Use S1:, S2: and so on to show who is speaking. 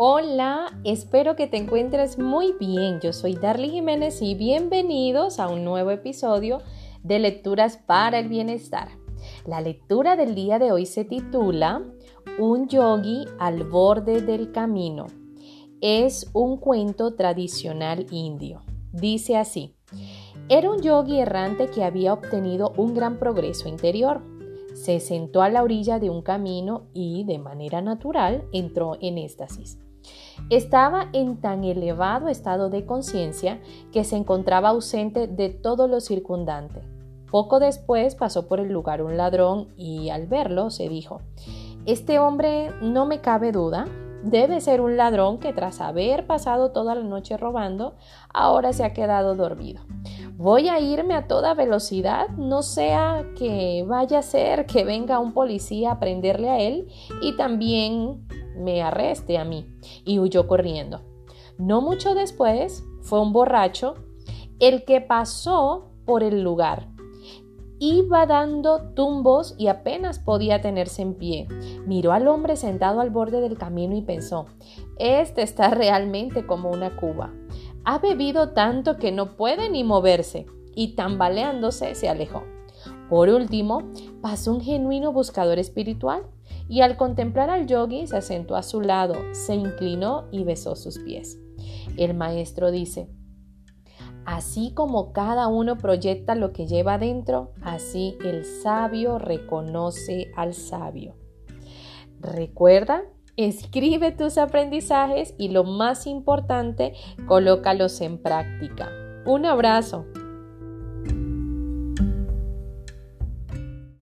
S1: Hola, espero que te encuentres muy bien. Yo soy Darly Jiménez y bienvenidos a un nuevo episodio de Lecturas para el Bienestar. La lectura del día de hoy se titula Un yogi al borde del camino. Es un cuento tradicional indio. Dice así, era un yogi errante que había obtenido un gran progreso interior se sentó a la orilla de un camino y, de manera natural, entró en éxtasis. Estaba en tan elevado estado de conciencia que se encontraba ausente de todo lo circundante. Poco después pasó por el lugar un ladrón y al verlo se dijo, Este hombre no me cabe duda, debe ser un ladrón que tras haber pasado toda la noche robando, ahora se ha quedado dormido. Voy a irme a toda velocidad, no sea que vaya a ser que venga un policía a prenderle a él y también me arreste a mí. Y huyó corriendo. No mucho después fue un borracho el que pasó por el lugar. Iba dando tumbos y apenas podía tenerse en pie. Miró al hombre sentado al borde del camino y pensó, este está realmente como una cuba. Ha bebido tanto que no puede ni moverse y tambaleándose se alejó. Por último, pasó un genuino buscador espiritual y al contemplar al yogi se asentó a su lado, se inclinó y besó sus pies. El maestro dice, Así como cada uno proyecta lo que lleva dentro, así el sabio reconoce al sabio. Recuerda Escribe tus aprendizajes y lo más importante, colócalos en práctica. Un abrazo.